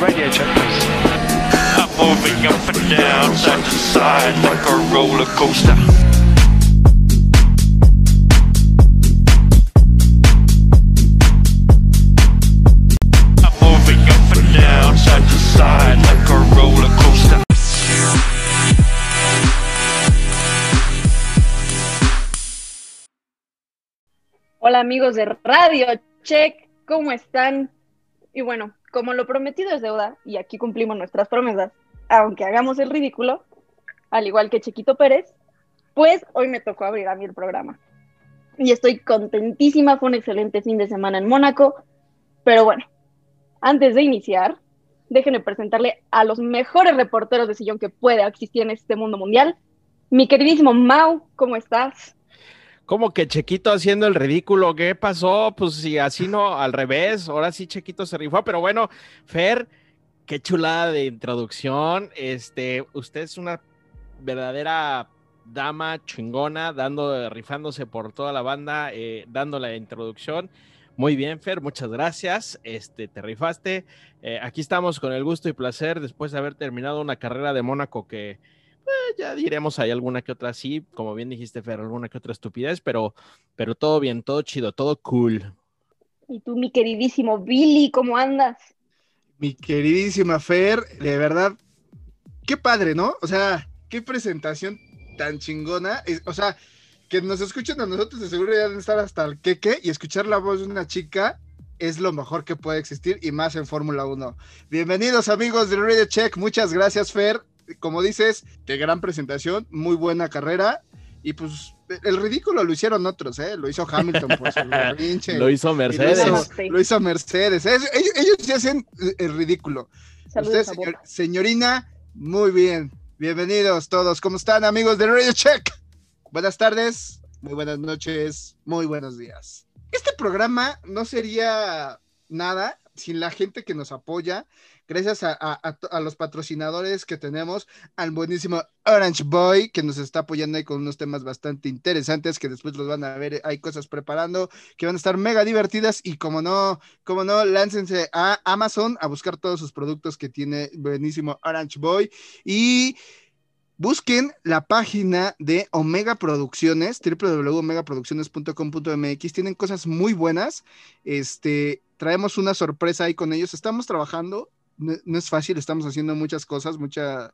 Radio check, please. I'm moving up and down, side to side, like a roller coaster. I'm moving up and down, side to side, like a roller coaster. Hola amigos de Radio Check, ¿cómo están? Y bueno, como lo prometido es deuda, y aquí cumplimos nuestras promesas, aunque hagamos el ridículo, al igual que Chequito Pérez, pues hoy me tocó abrir a mí el programa. Y estoy contentísima, fue un excelente fin de semana en Mónaco, pero bueno, antes de iniciar, déjenme presentarle a los mejores reporteros de sillón que puede existir en este mundo mundial. Mi queridísimo Mau, ¿cómo estás? Como que Chequito haciendo el ridículo, ¿qué pasó? Pues si así no, al revés, ahora sí Chequito se rifó, pero bueno, Fer, qué chulada de introducción, este, usted es una verdadera dama chingona, dando, rifándose por toda la banda, eh, dando la introducción. Muy bien, Fer, muchas gracias. Este, te rifaste. Eh, aquí estamos con el gusto y placer después de haber terminado una carrera de Mónaco que eh, ya diremos hay alguna que otra sí, como bien dijiste, Fer, alguna que otra estupidez, pero, pero todo bien, todo chido, todo cool. Y tú, mi queridísimo Billy, ¿cómo andas? Mi queridísima Fer, de verdad, qué padre, ¿no? O sea, qué presentación tan chingona. O sea, que nos escuchen a nosotros de seguro ya deben estar hasta el queque y escuchar la voz de una chica es lo mejor que puede existir y más en Fórmula 1. Bienvenidos amigos de Radio Check, muchas gracias Fer. Como dices, qué gran presentación, muy buena carrera y pues el ridículo lo hicieron otros, ¿eh? Lo hizo Hamilton por su berrinche. Lo hizo Y lo Mercedes. Bueno, hizo, sí. lo hizo Mercedes. Es- ellos, ellos sí hacen el ridículo. Saludos Usted, señor- señorina, muy bien. Bienvenidos todos. ¿Cómo están, amigos de Radio Check? Buenas tardes, muy buenas noches, muy buenos días. Este programa no sería nada sin la gente que nos apoya. Gracias a, los patrocinadores que tenemos, al buenísimo Orange Boy, que nos está apoyando ahí con unos temas bastante interesantes que después los van a ver. Hay cosas preparando que van a estar mega divertidas y como no, como no, láncense a Amazon a buscar todos sus productos que tiene buenísimo Orange Boy y busquen la página de Omega Producciones, www.omegaproducciones.com.mx. Tienen cosas muy buenas. Este, traemos una sorpresa ahí con ellos. Estamos trabajando. No, es fácil, estamos haciendo muchas cosas, mucha,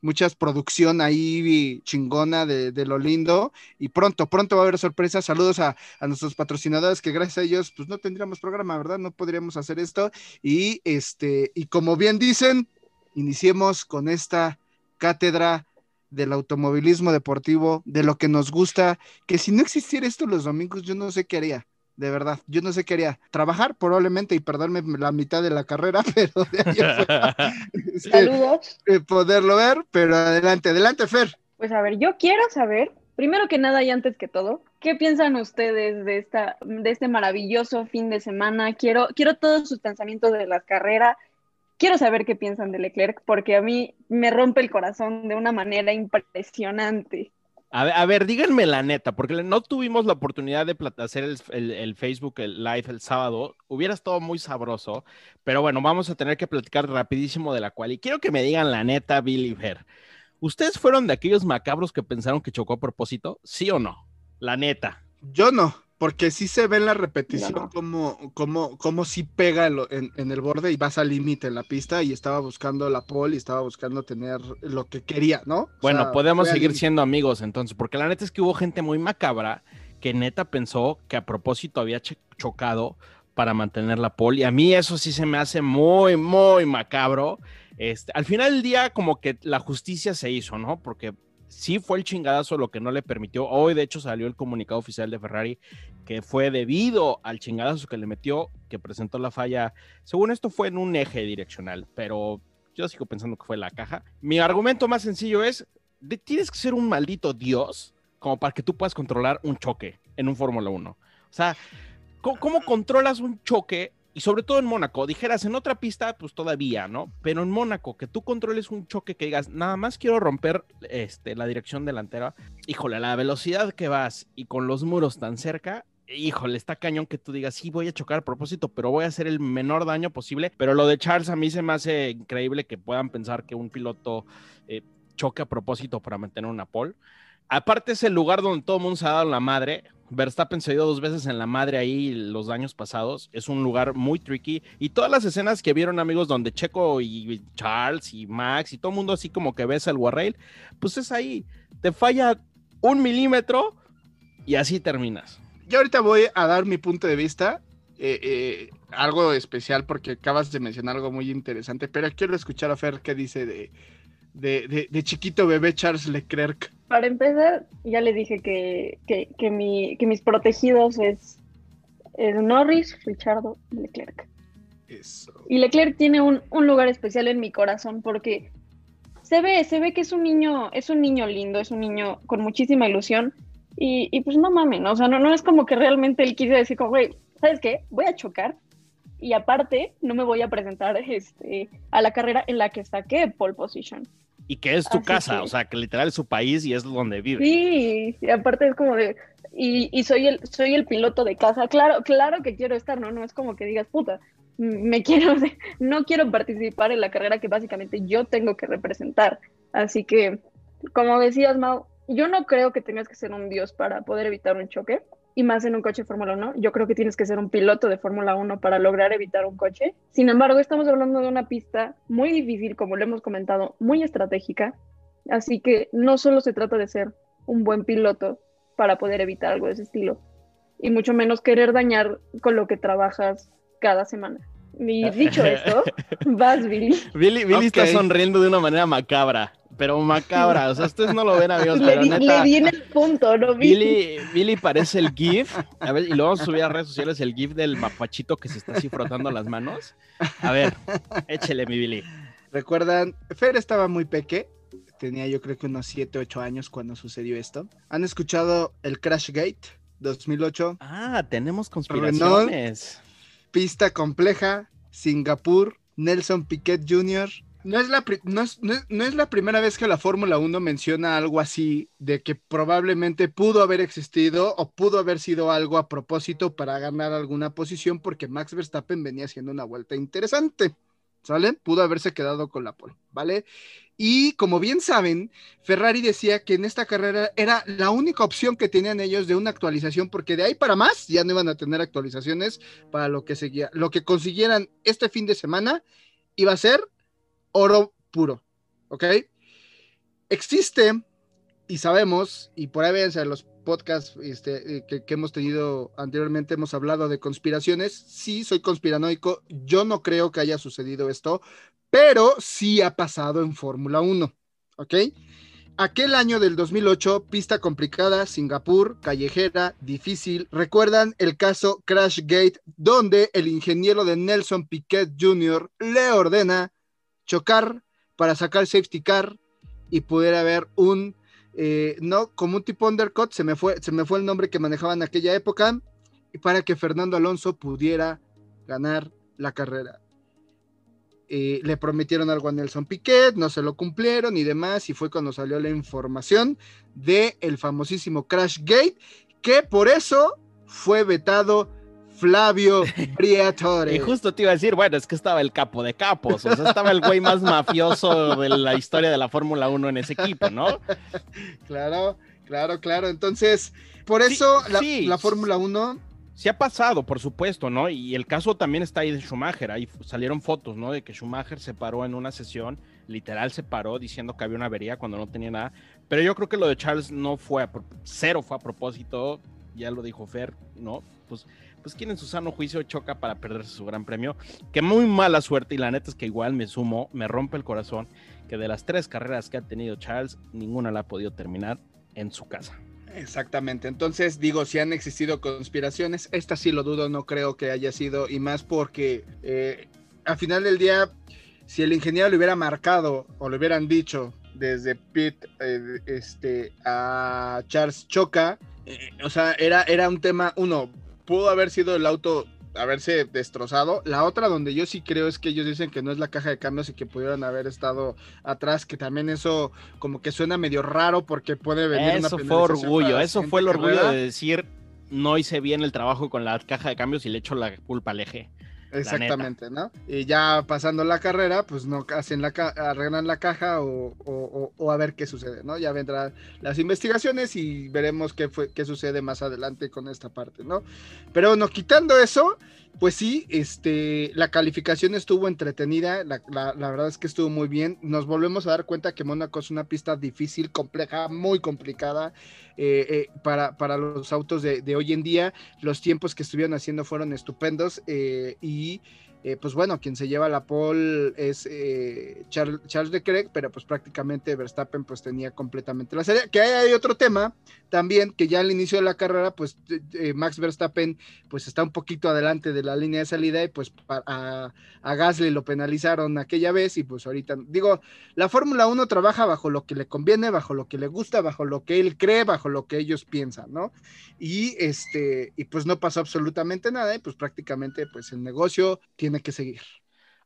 muchas producción ahí chingona de, de lo lindo y pronto, pronto va a haber sorpresas. Saludos a, a nuestros patrocinadores que gracias a ellos pues no tendríamos programa, ¿verdad? No podríamos hacer esto y este y como bien dicen, iniciemos con esta cátedra del automovilismo deportivo, de lo que nos gusta, que si no existiera esto los domingos yo no sé qué haría. De verdad, yo no sé qué haría. Trabajar probablemente y perderme la mitad de la carrera, pero de ahí este, Saludos. eh, poderlo ver, pero adelante, adelante, Fer. Pues a ver, yo quiero saber, primero que nada y antes que todo, ¿qué piensan ustedes de esta, de este maravilloso fin de semana? Quiero, quiero todos sus pensamientos de la carrera. Quiero saber qué piensan de Leclerc, porque a mí me rompe el corazón de una manera impresionante. A ver, a ver, díganme la neta, porque no tuvimos la oportunidad de hacer el, Facebook el live el sábado. Hubiera estado muy sabroso, pero bueno, vamos a tener que platicar rapidísimo de la cual. Y quiero que me digan la neta, Billy y Fer. ¿Ustedes fueron de aquellos macabros que pensaron que chocó a propósito? ¿Sí o no? La neta. Yo no, porque sí se ve en la repetición no. como, como, como sí pega en, lo- en- en el borde y vas al límite en la pista y estaba buscando la pole y estaba buscando tener lo que quería, ¿no? O Bueno, sea, podemos seguir siendo amigos entonces, porque la neta es que hubo gente muy macabra que neta pensó que a propósito había ch- chocado para mantener la pole. Y a mí eso sí se me hace muy, muy macabro. Este, al final del día, como que la justicia se hizo, ¿no? Porque sí fue el chingadazo lo que no le permitió. Hoy, de hecho, salió el comunicado oficial de Ferrari que fue debido al chingadazo que le metió, que presentó la falla. Según esto, fue en un eje direccional, pero yo sigo pensando que fue la caja. Mi argumento más sencillo es: de- tienes que ser un maldito dios como para que tú puedas controlar un choque en un Fórmula 1. O sea, ¿cómo, cómo controlas un choque? Y sobre todo en Mónaco, dijeras en otra pista, pues todavía, ¿no? Pero en Mónaco, que tú controles un choque que digas, nada más quiero romper este, la dirección delantera, híjole, la velocidad que vas y con los muros tan cerca, híjole, está cañón que tú digas, sí, voy a chocar a propósito, pero voy a hacer el menor daño posible. Pero lo de Charles a mí se me hace increíble que puedan pensar que un piloto eh, choque a propósito para mantener una pole. Aparte es el lugar donde todo el mundo se ha dado la madre. Verstappen se dio dos veces en la madre ahí los años pasados. Es un lugar muy tricky. Y todas las escenas que vieron, amigos, donde Checo y Charles y Max y todo el mundo así como que besa el guarrail, pues es ahí. Te falla un milímetro y así terminas. Yo ahorita voy a dar mi punto de vista. eh, eh, algo especial porque acabas de mencionar algo muy interesante, pero quiero escuchar a Fer qué dice de- de chiquito bebé Charles Leclerc. Para empezar, ya le dije que, que, que mi, que mis protegidos es, es Norris, Richardo y Leclerc. Eso. Y Leclerc tiene un, un lugar especial en mi corazón porque se ve, se ve que es un niño, es un niño lindo, es un niño con muchísima ilusión. Y, y pues no mamen, o sea, no, no es como que realmente él quise decir como, güey, ¿sabes qué? Voy a chocar y aparte no me voy a presentar este, a la carrera en la que saqué pole position. Y que es tu Así casa, que- o sea, que literal es su país y es donde vive. Sí, y aparte es como de, y, y soy el, soy el piloto de casa, claro, claro que quiero estar, ¿no? No es como que digas, puta, me quiero, no quiero participar en la carrera que básicamente yo tengo que representar. Así que, como decías, Mau, yo no creo que tengas que ser un dios para poder evitar un choque, y más en un coche Fórmula 1. Yo creo que tienes que ser un piloto de Fórmula 1 para lograr evitar un coche. Sin embargo, estamos hablando de una pista muy difícil, como lo hemos comentado, muy estratégica. Así que no solo se trata de ser un buen piloto para poder evitar algo de ese estilo, y mucho menos querer dañar con lo que trabajas cada semana. Y dicho esto, vas, Billy. Billy, Billy está sonriendo de una manera macabra, pero macabra. O sea, ustedes no lo ven, amigos, Le, pero di- neta. le di en el punto, ¿no, Billy? Billy, Billy parece el GIF. A ver, y lo vamos a subir a redes sociales, el GIF del mapachito que se está así frotando las manos. A ver, échele, mi Billy. ¿Recuerdan? Fer estaba muy peque. Tenía yo creo que unos 7, 8 años cuando sucedió esto. ¿Han escuchado el Crash Gate 2008? Ah, tenemos conspiraciones. Pista compleja, Singapur, Nelson Piquet Jr. No es, la no es- no es la primera vez que la Fórmula 1 menciona algo así, de que probablemente pudo haber existido o pudo haber sido algo a propósito para ganar alguna posición porque Max Verstappen venía haciendo una vuelta interesante, ¿sale? Pudo haberse quedado con la pole, ¿vale? Y como bien saben, Ferrari decía que en esta carrera era la única opción que tenían ellos de una actualización porque de ahí para más ya no iban a tener actualizaciones para lo que seguía. Lo que consiguieran este fin de semana iba a ser oro puro, ¿ok? Existe, y sabemos, y por ahí los podcasts este, eh, que, que hemos tenido anteriormente, hemos hablado de conspiraciones. Sí, soy conspiranoico, yo no creo que haya sucedido esto, pero sí ha pasado en Fórmula 1, ¿ok? Aquel año del 2008, pista complicada, Singapur, callejera, difícil. ¿Recuerdan el caso Crash Gate, donde el ingeniero de Nelson Piquet Jr. le ordena chocar para sacar safety car y pudiera haber un, eh, no, como un tipo undercut, se me, fue, se me fue el nombre que manejaban en aquella época, y para que Fernando Alonso pudiera ganar la carrera. Eh, le prometieron algo a Nelson Piquet, no se lo cumplieron y demás, y fue cuando salió la información de el famosísimo Crash Gate, que por eso fue vetado Flavio Briatore. Y justo te iba a decir, bueno, es que estaba el capo de capos, o sea, estaba el güey más mafioso de la historia de la Fórmula 1 en ese equipo, ¿no? Claro, claro, claro. Entonces, por Sí, eso la, sí. la Fórmula 1 Sí ha pasado, por supuesto, ¿no? Y el caso también está ahí de Schumacher. Ahí salieron fotos, ¿no? De que Schumacher se paró en una sesión, literal se paró diciendo que había una avería cuando no tenía nada. Pero yo creo que lo de Charles no fue, a cero fue a propósito, ya lo dijo Fer, ¿no? Pues, pues quien en su sano juicio choca para perderse su gran premio. Que muy mala suerte, y la neta es que igual me sumo, me rompe el corazón, que de las tres carreras que ha tenido Charles, ninguna la ha podido terminar en su casa. Exactamente. Entonces, digo, si han existido conspiraciones, esta sí lo dudo, no creo que haya sido, y más porque eh, al final del día, si el ingeniero le hubiera marcado o le hubieran dicho desde Pit eh, este, a Charles Choca, eh, o sea, era, era un tema, uno, pudo haber sido el auto haberse destrozado. La otra donde yo sí creo es que ellos dicen que no es la caja de cambios y que pudieron haber estado atrás, que también eso como que suena medio raro porque puede venir una Eso fue orgullo, eso fue el orgullo de decir, no hice bien el trabajo con la caja de cambios y le echo la culpa al eje. Exactamente, ¿no? Y ya pasando la carrera, pues no hacen la arreglan la caja o, o, a ver qué sucede, ¿no? Ya vendrán las investigaciones y veremos qué fue, qué sucede más adelante con esta parte, ¿no? Pero no quitando eso, pues sí, este, la calificación estuvo entretenida, la, verdad es que estuvo muy bien. Nos volvemos a dar cuenta que Mónaco es una pista difícil, compleja, muy complicada eh, eh, para, para, los autos de, de, hoy en día. Los tiempos que estuvieron haciendo fueron estupendos eh, y eh, pues bueno, quien se lleva la pole es eh, Charles, Charles, Leclerc, pero pues prácticamente Verstappen pues tenía completamente la serie. Que hay, otro tema también, que ya al inicio de la carrera, pues eh, Max Verstappen pues está un poquito adelante de la línea de salida y pues a, a Gasly lo penalizaron aquella vez y pues ahorita, digo, la Fórmula 1 trabaja bajo lo que le conviene, bajo lo que le gusta, bajo lo que él cree, bajo lo que ellos piensan, ¿no? Y este, y pues no pasó absolutamente nada y pues prácticamente pues el negocio tiene que seguir.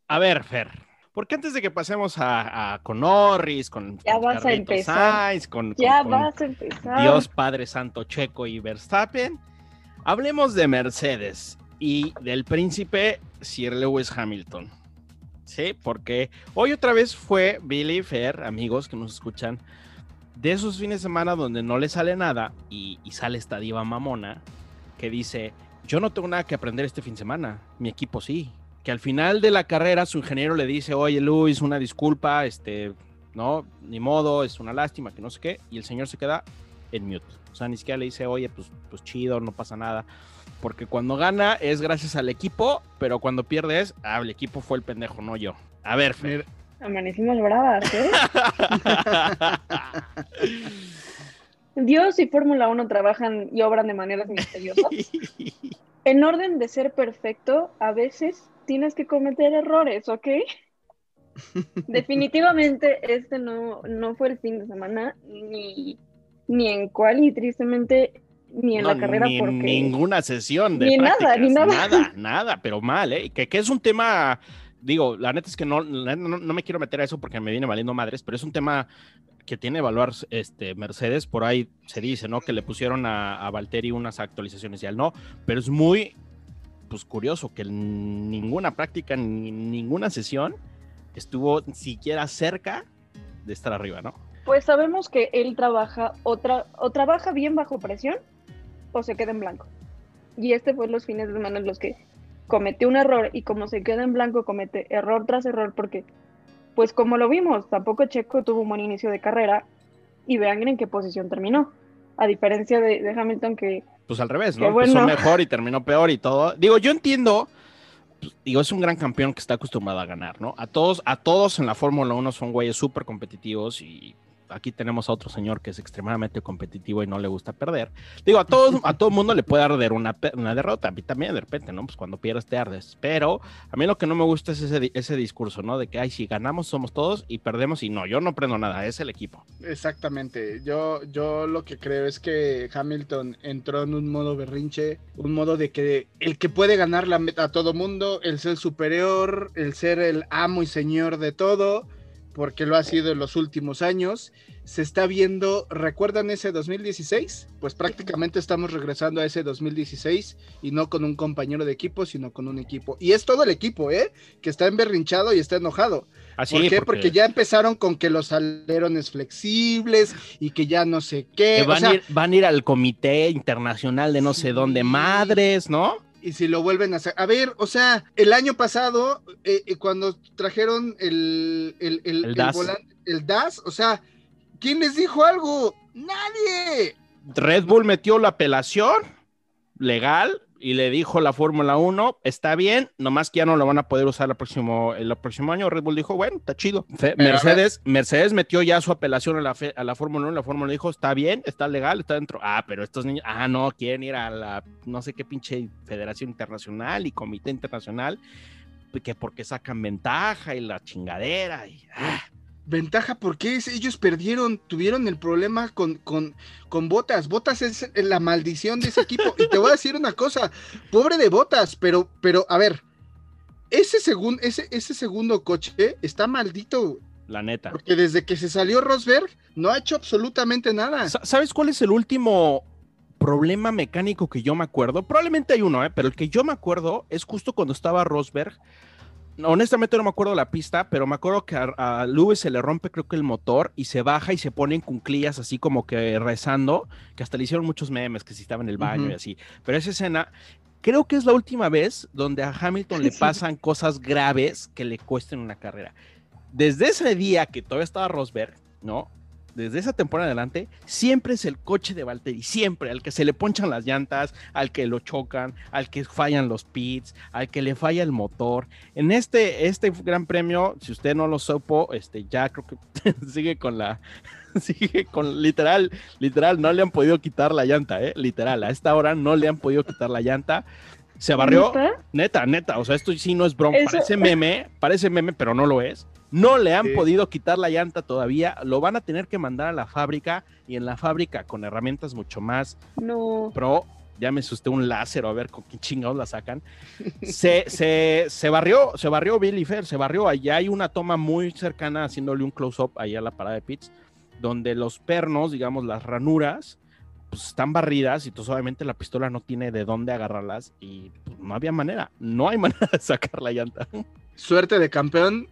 A ver, Fer, porque antes de que pasemos a, con Norris, con, ya vas a empezar. con, ya vas a empezar. Dios Padre Santo Checo y Verstappen, hablemos de Mercedes y del príncipe Sir Lewis Hamilton. Sí, porque hoy otra vez fue Billy Fer, amigos que nos escuchan, de esos fines de semana donde no le sale nada y, y sale esta diva mamona que dice, yo no tengo nada que aprender este fin de semana, mi equipo sí. Que al final de la carrera su ingeniero le dice, oye Luis, una disculpa, este, no, ni modo, es una lástima, que no sé qué, y el señor se queda en mute. O sea, ni siquiera le dice, oye, pues, pues chido, no pasa nada. Porque cuando gana es gracias al equipo, pero cuando pierde es, ah, el equipo fue el pendejo, no yo. A ver, Fer. Amanecimos bravas, ¿eh? Dios y Fórmula 1 trabajan y obran de maneras misteriosas. en orden de ser perfecto, a veces tienes que cometer errores, ¿ok? Definitivamente este no, no fue el fin de semana, ni, ni en cual, y tristemente ni en la carrera ni porque... ninguna sesión de ni nada, ni nada. Nada, nada, pero mal, ¿eh? Que, que es un tema digo, la neta es que no, no, no, me quiero meter a eso porque me viene valiendo madres, pero es un tema que tiene evaluar este, Mercedes, por ahí se dice, ¿no? Que le pusieron a, a Valtteri unas actualizaciones y al no, pero es muy, pues curioso que ninguna práctica, ni ninguna sesión estuvo siquiera cerca de estar arriba, ¿no? Pues sabemos que él trabaja o, trabaja bien bajo presión o se queda en blanco. Y este fue los fines de semana en los que cometió un error y como se queda en blanco comete error tras error porque pues como lo vimos, tampoco Checo tuvo un buen inicio de carrera y vean en qué posición terminó. A diferencia de, Hamilton que... Pues al revés, ¿no? Empezó mejor y terminó peor y todo. Digo, yo entiendo, pues, digo, es un gran campeón que está acostumbrado a ganar, ¿no? A todos, a todos en la Fórmula 1 son güeyes súper competitivos y aquí tenemos a otro señor que es extremadamente competitivo y no le gusta perder. Digo, a todo, a todo mundo le puede arder una, una derrota, a mí también de repente, ¿no? Pues cuando pierdes te ardes. Pero a mí lo que no me gusta es ese, ese discurso, ¿no? De que, ay, si ganamos somos todos y perdemos y no, yo no prendo nada, es el equipo. Exactamente, yo, yo lo que creo es que Hamilton entró en un modo berrinche, un modo de que el que puede ganar la meta a todo mundo, el ser superior, el ser el amo y señor de todo porque lo ha sido en los últimos años. Se está viendo, ¿recuerdan ese 2016? Pues prácticamente estamos regresando a ese 2016 y no con un compañero de equipo, sino con un equipo. Y es todo el equipo, ¿eh? Que está emberrinchado y está enojado. Así, ¿Por qué? porque... porque... ya empezaron con que los alerones flexibles y que ya no sé qué. van, o sea, a ir, van a ir al comité internacional de no sé dónde madres, ¿no? Y si lo vuelven a hacer. A ver, o sea, el año pasado, eh, eh, cuando trajeron el, el, el, El DAS. volante- el DAS, o sea, ¿quién les dijo algo? Nadie. Red Bull metió la apelación legal y le dijo la Fórmula 1, está bien, nomás que ya no lo van a poder usar el próximo, el próximo año. Red Bull dijo, bueno, está chido. Mercedes, Mercedes metió ya su apelación a la, fe- a la Fórmula 1, la Fórmula dijo, está bien, está legal, está dentro. Ah, pero estos niños, ah, no, quieren ir a la, no sé qué pinche Federación Internacional y Comité Internacional, que porque sacan ventaja y la chingadera. Y, ah. Ventaja, porque ellos perdieron, tuvieron el problema con, con, con Botas. Botas es la maldición de ese equipo. y te voy a decir una cosa, pobre de Botas, pero, pero, a ver, ese, segun, ese, ese segundo coche está maldito, La neta. porque desde que se salió Rosberg no ha hecho absolutamente nada. Sa- ¿Sabes cuál es el último problema mecánico que yo me acuerdo, probablemente hay uno, ¿eh? pero el que yo me acuerdo es justo cuando estaba Rosberg. Honestamente no me acuerdo la pista, pero me acuerdo que a, a Lewis se le rompe creo que el motor y se baja y se pone en cunclillas así como que rezando, que hasta le hicieron muchos memes que si estaba en el baño y así. Pero esa escena creo que es la última vez donde a Hamilton le pasan cosas graves que le cuesten una carrera. Desde ese día que todavía estaba Rosberg, ¿no? Desde esa temporada adelante, siempre es el coche de Valtteri, siempre, al que se le ponchan las llantas, al que lo chocan, al que fallan los pits, al que le falla el motor. En este, este gran premio, si usted no lo supo, este, ya creo que sigue con la, sigue con literal, literal, no le han podido quitar la llanta, ¿eh? Literal, a esta hora no le han podido quitar la llanta. Se barrió, ¿Neta? Neta, neta, o sea, esto sí no es broma, Eso- parece meme, parece meme, pero no lo es. No le han Sí. podido quitar la llanta todavía, lo van a tener que mandar a la fábrica y en la fábrica con herramientas mucho más No. pro, llámese usted un láser a ver con qué chingados la sacan. Se, se, se barrió, se barrió Billy Fair, se barrió. Allá hay una toma muy cercana haciéndole un close-up allá a la parada de pits, donde los pernos, digamos, las ranuras, pues están barridas y entonces obviamente la pistola no tiene de dónde agarrarlas y pues, no había manera, no hay manera de sacar la llanta. Suerte de campeón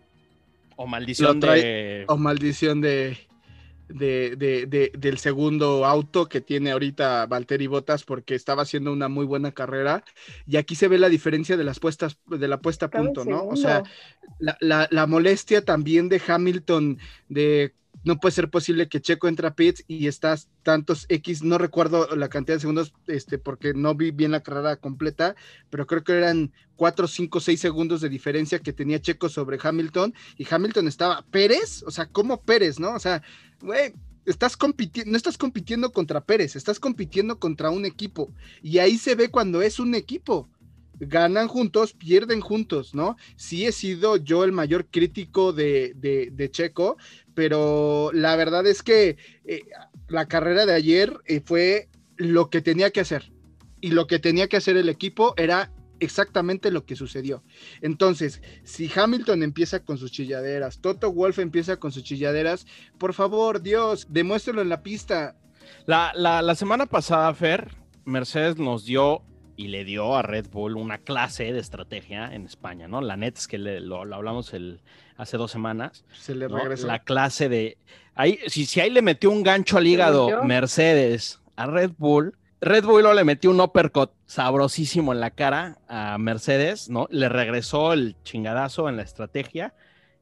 O maldición de... o maldición de, de, de- de- del segundo auto que tiene ahorita Valtteri Bottas porque estaba haciendo una muy buena carrera y aquí se ve la diferencia de las puestas de la puesta a punto, ¿no? O sea, la, la- la molestia también de Hamilton de no puede ser posible que Checo entre a pits y estás tantos X, no recuerdo la cantidad de segundos, este, porque no vi bien la carrera completa, pero creo que eran 4, 5, 6 segundos de diferencia que tenía Checo sobre Hamilton y Hamilton estaba Pérez, o sea, como Pérez, ¿no? O sea, güey, estás compitiendo, no estás compitiendo contra Pérez, estás compitiendo contra un equipo y ahí se ve cuando es un equipo ganan juntos, pierden juntos, ¿no? Sí he sido yo el mayor crítico de, de- de Checo, pero la verdad es que eh, la carrera de ayer eh, fue lo que tenía que hacer. Y lo que tenía que hacer el equipo era exactamente lo que sucedió. Entonces, si Hamilton empieza con sus chilladeras, Toto Wolf empieza con sus chilladeras, por favor, Dios, demuéstralo en la pista. La, la- la semana pasada, Fer, Mercedes nos dio y le dio a Red Bull una clase de estrategia en España, ¿no? La neta es que le- lo, lo hablamos el, hace dos semanas. Se le ¿no? regresó. La clase de... Ahí, si, si ahí le metió un gancho al hígado. Mercedes a Red Bull, Red Bull le metió un uppercut sabrosísimo en la cara a Mercedes, ¿no? Le regresó el chingadazo en la estrategia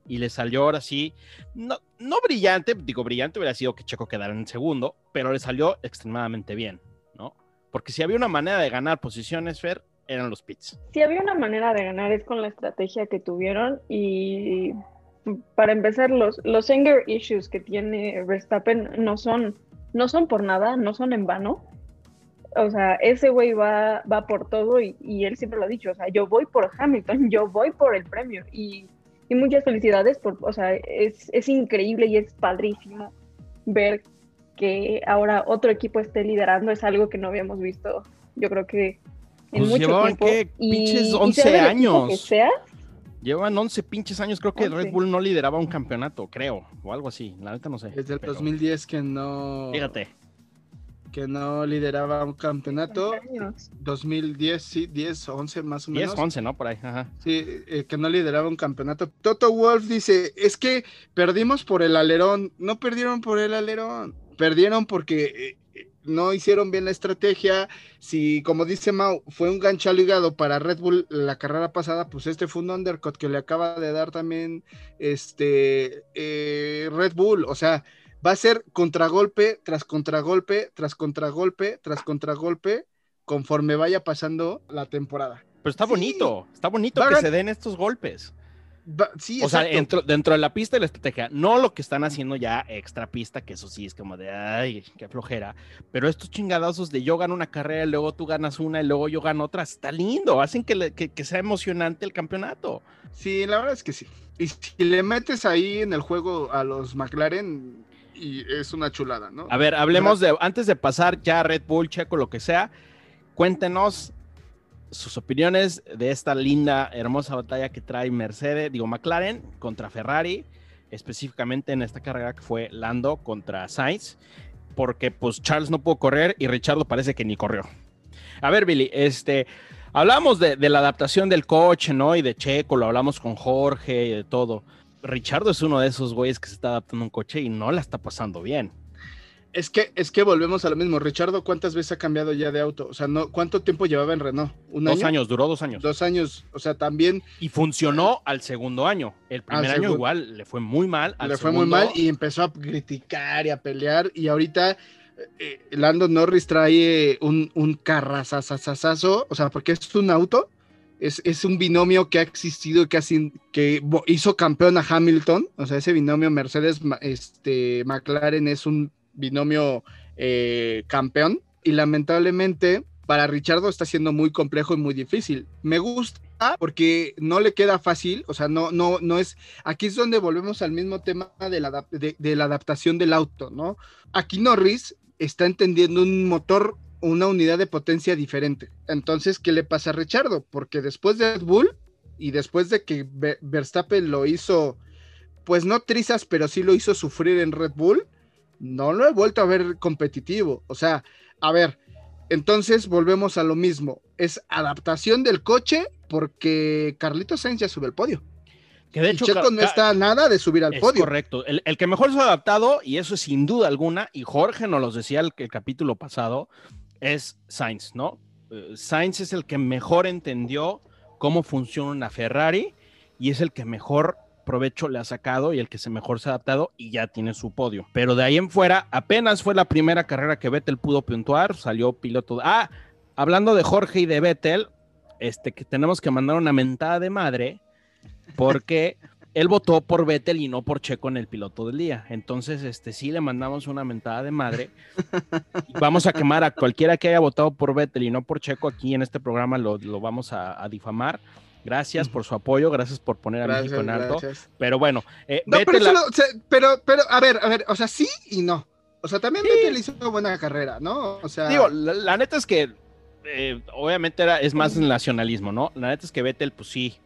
y le salió ahora sí, no, no brillante, digo brillante hubiera sido que Checo quedara en segundo, pero le salió extremadamente bien. Porque si había una manera de ganar posiciones, Fer, eran los pits. Si había una manera de ganar es con la estrategia que tuvieron y para empezar los, los anger issues que tiene Verstappen no son, no son por nada, no son en vano. O sea, ese güey va, va por todo y, y él siempre lo ha dicho, o sea, yo voy por Hamilton, yo voy por el premio y, y muchas felicidades, por, o sea, es, es increíble y es padrísimo ver que ahora otro equipo esté liderando, es algo que no habíamos visto, yo creo que en Pues mucho llevaban, tiempo. ¿qué? Pinches sea 11 del equipo que años. sea, Llevan 11 pinches años, creo que 11. Red Bull no lideraba un campeonato, creo, o algo así, la neta no sé. Desde el pero 2010 que no, Fíjate. que no lideraba un campeonato. años. 2010, sí, 10, 11 más o 10, menos. 11, ¿no? Por ahí, ajá. Sí, eh, que no lideraba un campeonato. Toto Wolf dice, es que perdimos por el alerón. No perdieron por el alerón. Perdieron porque eh, eh, no hicieron bien la estrategia. Si, como dice Mau, fue un gancho al hígado para Red Bull la carrera pasada, pues este fue un undercut que le acaba de dar también este eh, Red Bull. O sea, va a ser contragolpe tras contragolpe, tras contragolpe, tras contragolpe, conforme vaya pasando la temporada. Pero está Sí. bonito, está bonito que se den estos golpes. Sí, O sea, dentro, dentro de la pista y la estrategia, no lo que están haciendo ya extra pista, que eso sí es como de, ay, qué flojera, pero estos chingadazos de yo gano una carrera, y luego tú ganas una y luego yo gano otra, está lindo, hacen que, le- que- que sea emocionante el campeonato. Sí, la verdad es que sí. Y si le metes ahí en el juego a los McLaren, y es una chulada, ¿no? A ver, hablemos de, antes de pasar ya a Red Bull, Checo, lo que sea, cuéntenos sus opiniones de esta linda, hermosa batalla que trae Mercedes, digo McLaren contra Ferrari, específicamente en esta carrera que fue Lando contra Sainz. porque pues Charles no pudo correr y Richardo parece que ni corrió. A ver, Billy, este, hablamos de, la adaptación del coche, ¿no? Y de Checo, lo hablamos con Jorge y de todo. Richardo es uno de esos güeyes que se está adaptando a un coche y no la está pasando bien. Es que, es que volvemos a lo mismo. Richardo, ¿cuántas veces ha cambiado ya de auto? O sea, no, ¿cuánto tiempo llevaba en Renault? ¿Un Dos año? años, duró dos años. Dos años. O sea, también Y funcionó al segundo año. El primer año segundo. igual le fue muy mal. al le fue muy mal y empezó a criticar y a pelear. Y ahorita eh, Lando Norris trae eh, un, un. O sea, porque es un auto. Es, es un binomio que ha existido, que, ha sin- que hizo campeón a Hamilton. O sea, ese binomio Mercedes este, McLaren es un binomio eh, campeón. Y lamentablemente para Richardo está siendo muy complejo y muy difícil. Me gusta porque no le queda fácil, o sea, no, no, no es, aquí es donde volvemos al mismo tema de la, de- de la adaptación del auto, ¿no? Aquí Norris está entendiendo un motor, una unidad de potencia diferente. Entonces, ¿qué le pasa a Richardo? Porque después de Red Bull y después de que Ve- Verstappen lo hizo, pues no trizas, pero sí lo hizo sufrir en Red Bull, no lo he vuelto a ver competitivo. O sea, a ver, entonces volvemos a lo mismo. Es adaptación del coche porque Carlitos Sainz ya sube al podio. Que de Y hecho, Checo no está nada de subir al es podio. correcto. El, el que mejor se ha adaptado, y eso es sin duda alguna, y Jorge nos los decía el, el capítulo pasado, es Sainz, ¿no? Eh, Sainz es el que mejor entendió cómo funciona una Ferrari y es el que mejor provecho le ha sacado y el que se mejor se ha adaptado y ya tiene su podio. Pero de ahí en fuera, apenas fue la primera carrera que Vettel pudo puntuar, salió piloto. Ah, hablando de Jorge y de Vettel, este que tenemos que mandar una mentada de madre porque él votó por Vettel y no por Checo en el piloto del día. Entonces, este sí le mandamos una mentada de madre. Vamos a quemar a cualquiera que haya votado por Vettel y no por Checo aquí en este programa lo, lo vamos a, a difamar. Gracias por su apoyo, gracias por poner a México en alto. gracias. Pero bueno, eh, No, pero, o sea, pero, pero, a ver, a ver, o sea, sí y no. O sea, también Vettel hizo una buena carrera, ¿no? O sea, Digo, la, la neta es que eh, obviamente era, es más nacionalismo, ¿no? La neta es que Vettel, pues sí,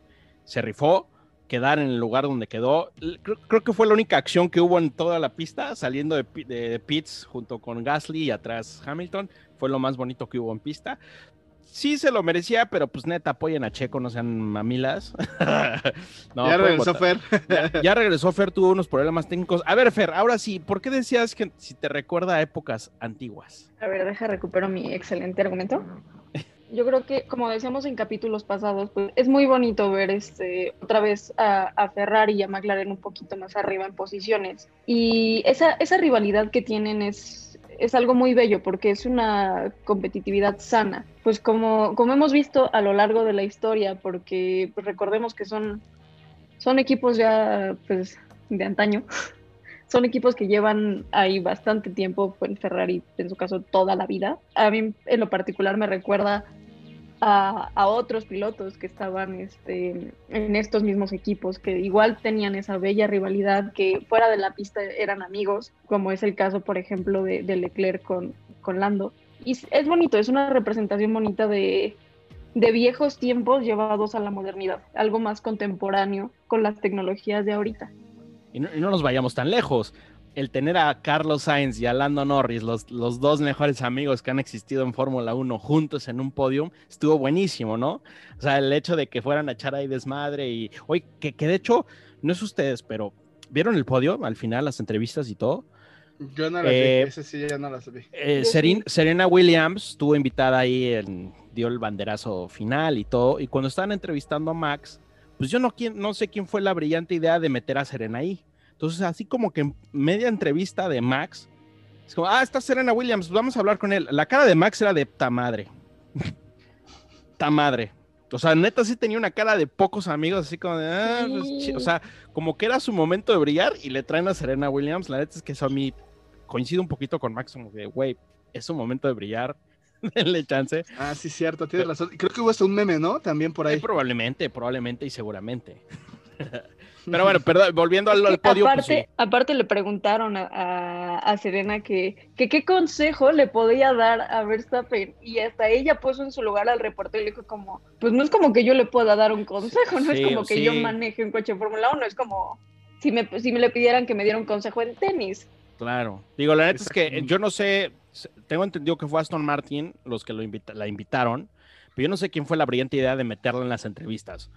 se rifó, quedar en el lugar donde quedó. Creo, creo que fue la única acción que hubo en toda la pista, saliendo de, pi- de pits junto con Gasly y atrás Hamilton. Fue lo más bonito que hubo en pista. Sí se lo merecía, pero pues neta, apoyen a Checo, no sean mamilas. No, ya regresó votar. Fer. Ya, ya regresó Fer, tuvo unos problemas técnicos. A ver, Fer, ahora sí, ¿por qué decías que si te recuerda a épocas antiguas? A ver, deja recupero mi excelente argumento. Yo creo que, como decíamos en capítulos pasados, pues es muy bonito ver este otra vez a, a Ferrari y a McLaren un poquito más arriba en posiciones. Y esa, esa rivalidad que tienen es, es algo muy bello porque es una competitividad sana. Pues como, como hemos visto a lo largo de la historia, porque pues, recordemos que son, son equipos ya pues, de antaño son equipos que llevan ahí bastante tiempo, en Ferrari en su caso toda la vida. A mí en lo particular me recuerda a, otros pilotos que estaban este, en estos mismos equipos, que igual tenían esa bella rivalidad, que fuera de la pista eran amigos, como es el caso, por ejemplo, de, Leclerc con, con Lando. Y es- bonito, es una representación bonita de, de viejos tiempos llevados a la modernidad, algo más contemporáneo con las tecnologías de ahorita. Y no nos vayamos tan lejos. El tener a Carlos Sainz y a Lando Norris, los, los dos mejores amigos que han existido en Fórmula 1 juntos en un podium, estuvo buenísimo, ¿no? O sea, el hecho de que fueran a echar ahí desmadre y, oye, que, que de hecho, no es ustedes, pero ¿vieron el podio al final, las entrevistas y todo? Yo no la Eh, vi, ese sí ya no la vi. Eh. Serena Williams estuvo invitada ahí, en- dio el banderazo final y todo. Y cuando estaban entrevistando a Max, pues yo no, quién- no sé quién fue la brillante idea de meter a Serena ahí. Entonces, así como que en media entrevista de Max, es como, ah, está Serena Williams, vamos a hablar con él. La cara de Max era de ta madre. ta madre. O sea, neta sí tenía una cara de pocos amigos, así como de, ah, pues, Sí. o sea, como que era su momento de brillar y le traen a Serena Williams. La neta es que eso a mí coincido un poquito con Max, como que, güey, es un momento de brillar, denle chance. Ah, sí, cierto, tienes razón. Creo que hubo hasta un meme, ¿no? También por ahí. probablemente, probablemente y seguramente. Pero bueno, perdón, volviendo al, al podio, pues aparte, sí. aparte le preguntaron a, a- a Serena que, que qué consejo le podía dar a Verstappen y hasta ella puso en su lugar al reportero y le dijo como, pues no es como que yo le pueda dar un consejo, no Sí, es como que yo maneje un coche de Fórmula 1, es como si me, si me le pidieran que me diera un consejo en tenis. Claro. Digo, la neta es que yo no sé, tengo entendido que fue Aston Martin los que lo invita- la invitaron, pero yo no sé quién fue la brillante idea de meterla en las entrevistas.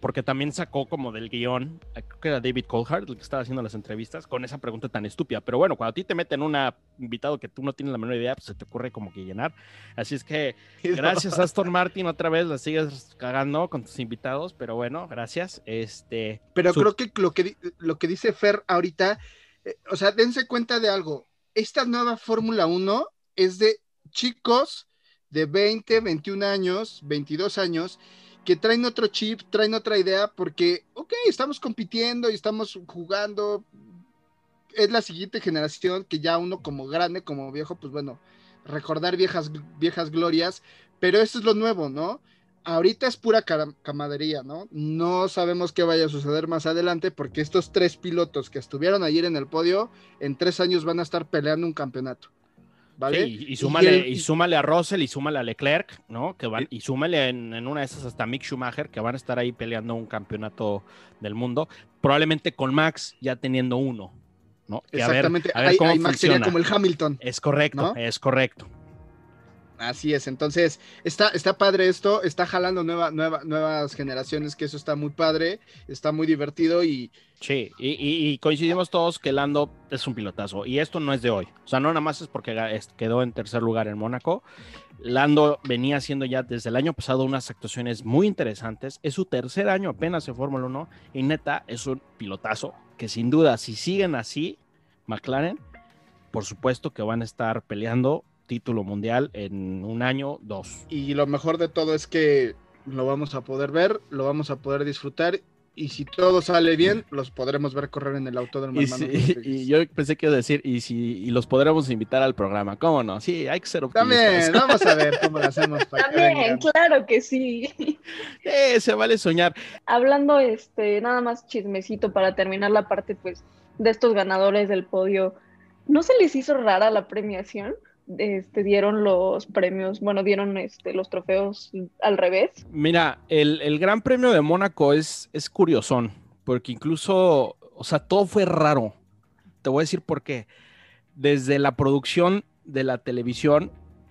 Porque también sacó como del guion, eh, creo que era David Coulthard el que estaba haciendo las entrevistas, con esa pregunta tan estúpida. Pero bueno, cuando a ti te meten un invitado que tú no tienes la menor idea, pues se te ocurre como que llenar. Así es que gracias Aston Martin, otra vez la sigues cagando con tus invitados, pero bueno, gracias. Este, Pero Su- creo que lo que, lo que dice Fer ahorita, eh, o sea, dense cuenta de algo. Esta nueva Fórmula 1 es de chicos de 20, 21 años, 22 años, traen otro chip, traen otra idea, porque, ok, estamos compitiendo y estamos jugando. Es la siguiente generación que ya uno como grande, como viejo, pues bueno, recordar viejas, viejas glorias, pero eso es lo nuevo, ¿no? ahorita es pura camaradería, ¿no? No sabemos qué vaya a suceder más adelante porque estos tres pilotos que estuvieron ayer en el podio, en tres años van a estar peleando un campeonato. ¿Vale? Sí, y, y súmale, el- y súmale a Russell y súmale a Leclerc, ¿no? Que van, y súmale en, en una de esas hasta Mick Schumacher, que van a estar ahí peleando un campeonato del mundo, probablemente con Max ya teniendo uno, ¿no? Que a ver- Exactamente. a ver cómo ahí Max sería como el Hamilton. Es correcto, ¿no? es correcto. Así es, entonces está, está padre esto, está jalando nueva, nueva, nuevas generaciones, que eso está muy padre, está muy divertido y Sí, y, y- coincidimos todos que Lando es un pilotazo. Y esto no es de hoy. O sea, no nada más es porque quedó en tercer lugar en Mónaco. Lando venía haciendo ya desde el año pasado unas actuaciones muy interesantes. Es su tercer año apenas en Fórmula 1. Y neta, es un pilotazo que sin duda, si siguen así, McLaren, por supuesto que van a estar peleando título mundial en un año, dos. y lo mejor de todo es que lo vamos a poder ver, lo vamos a poder disfrutar y si todo sale bien, los podremos ver correr en el autódromo. Y, hermano si- y yo pensé que iba a decir, y si y los podremos invitar al programa, ¿cómo no? Sí, hay que ser optimistas. También, vamos a ver cómo lo hacemos. para También, claro que sí. Eh, se vale soñar. Hablando, este, nada más chismecito para terminar la parte, pues, de estos ganadores del podio. ¿No se les hizo rara la premiación? Este, dieron los premios, bueno, dieron este, los trofeos al revés. Mira, el, el Gran Premio de Mónaco es, es curiosón, porque incluso, o sea, todo fue raro. Te voy a decir por qué. Desde la producción de la televisión